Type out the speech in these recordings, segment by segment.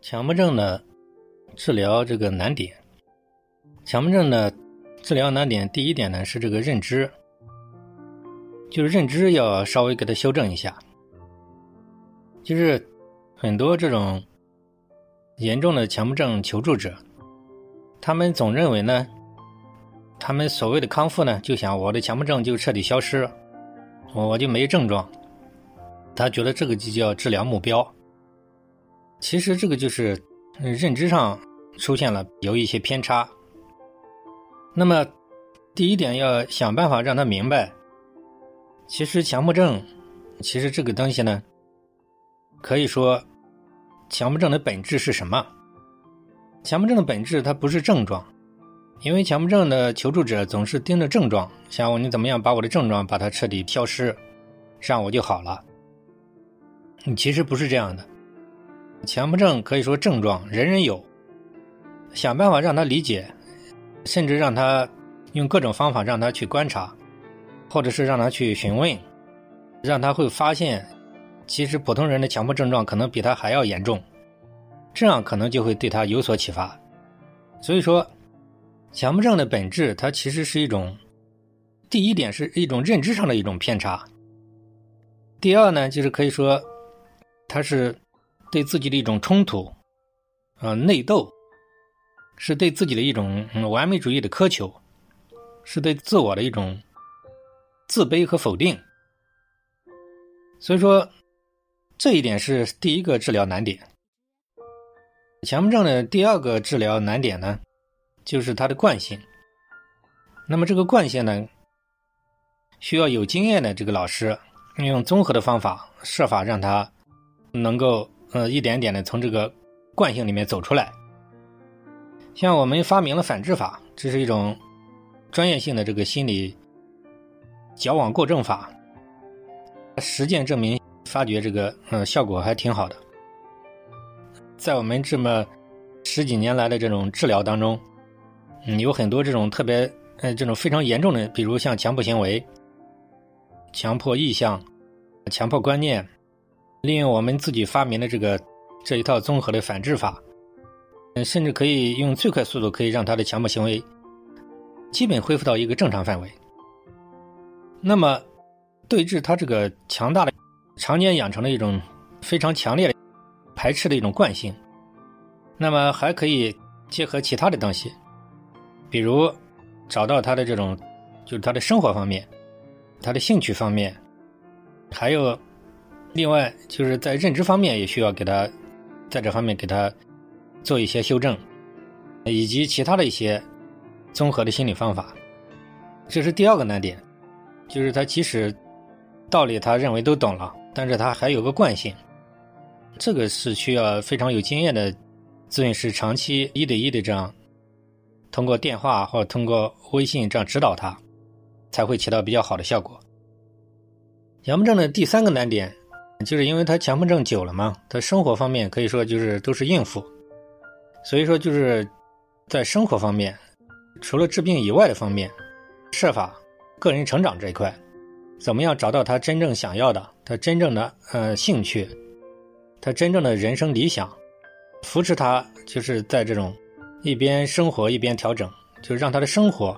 强迫症的治疗这个难点，强迫症的治疗难点，第一点呢是这个认知，就是认知要稍微给它修正一下。就是很多这种严重的强迫症求助者，他们总认为呢，他们所谓的康复呢，就想我的强迫症就彻底消失，我我就没症状，他觉得这个就叫治疗目标。其实这个就是认知上出现了有一些偏差。那么，第一点要想办法让他明白，其实强迫症，其实这个东西呢，可以说，强迫症的本质是什么？强迫症的本质它不是症状，因为强迫症的求助者总是盯着症状，想我你怎么样把我的症状把它彻底消失，这样我就好了。其实不是这样的。强迫症可以说症状人人有，想办法让他理解，甚至让他用各种方法让他去观察，或者是让他去询问，让他会发现，其实普通人的强迫症状可能比他还要严重，这样可能就会对他有所启发。所以说，强迫症的本质，它其实是一种，第一点是一种认知上的一种偏差，第二呢，就是可以说，它是。对自己的一种冲突，啊，内斗，是对自己的一种完美主义的苛求，是对自我的一种自卑和否定。所以说，这一点是第一个治疗难点。强迫症的第二个治疗难点呢，就是它的惯性。那么这个惯性呢，需要有经验的这个老师用综合的方法，设法让他能够。呃，一点点的从这个惯性里面走出来。像我们发明了反制法，这是一种专业性的这个心理矫枉过正法。实践证明，发觉这个呃效果还挺好的。在我们这么十几年来的这种治疗当中，嗯，有很多这种特别呃这种非常严重的，比如像强迫行为、强迫意向、强迫观念。利用我们自己发明的这个这一套综合的反制法，嗯，甚至可以用最快速度可以让他的强迫行为基本恢复到一个正常范围。那么，对治他这个强大的、常年养成的一种非常强烈的排斥的一种惯性，那么还可以结合其他的东西，比如找到他的这种就是他的生活方面、他的兴趣方面，还有。另外，就是在认知方面也需要给他，在这方面给他做一些修正，以及其他的一些综合的心理方法。这是第二个难点，就是他即使道理他认为都懂了，但是他还有个惯性，这个是需要非常有经验的咨询师长期一对一的这样通过电话或者通过微信这样指导他，才会起到比较好的效果。强迫症的第三个难点。就是因为他强迫症久了嘛，他生活方面可以说就是都是应付，所以说就是在生活方面，除了治病以外的方面，设法个人成长这一块，怎么样找到他真正想要的，他真正的呃兴趣，他真正的人生理想，扶持他就是在这种一边生活一边调整，就是让他的生活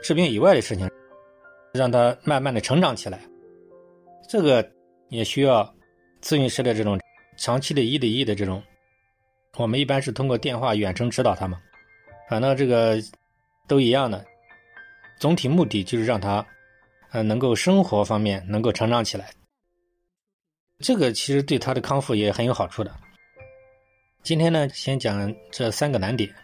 治病以外的事情，让他慢慢的成长起来，这个。也需要咨询师的这种长期的一对一的这种，我们一般是通过电话远程指导他们，反正这个都一样的，总体目的就是让他呃能够生活方面能够成长起来，这个其实对他的康复也很有好处的。今天呢，先讲这三个难点。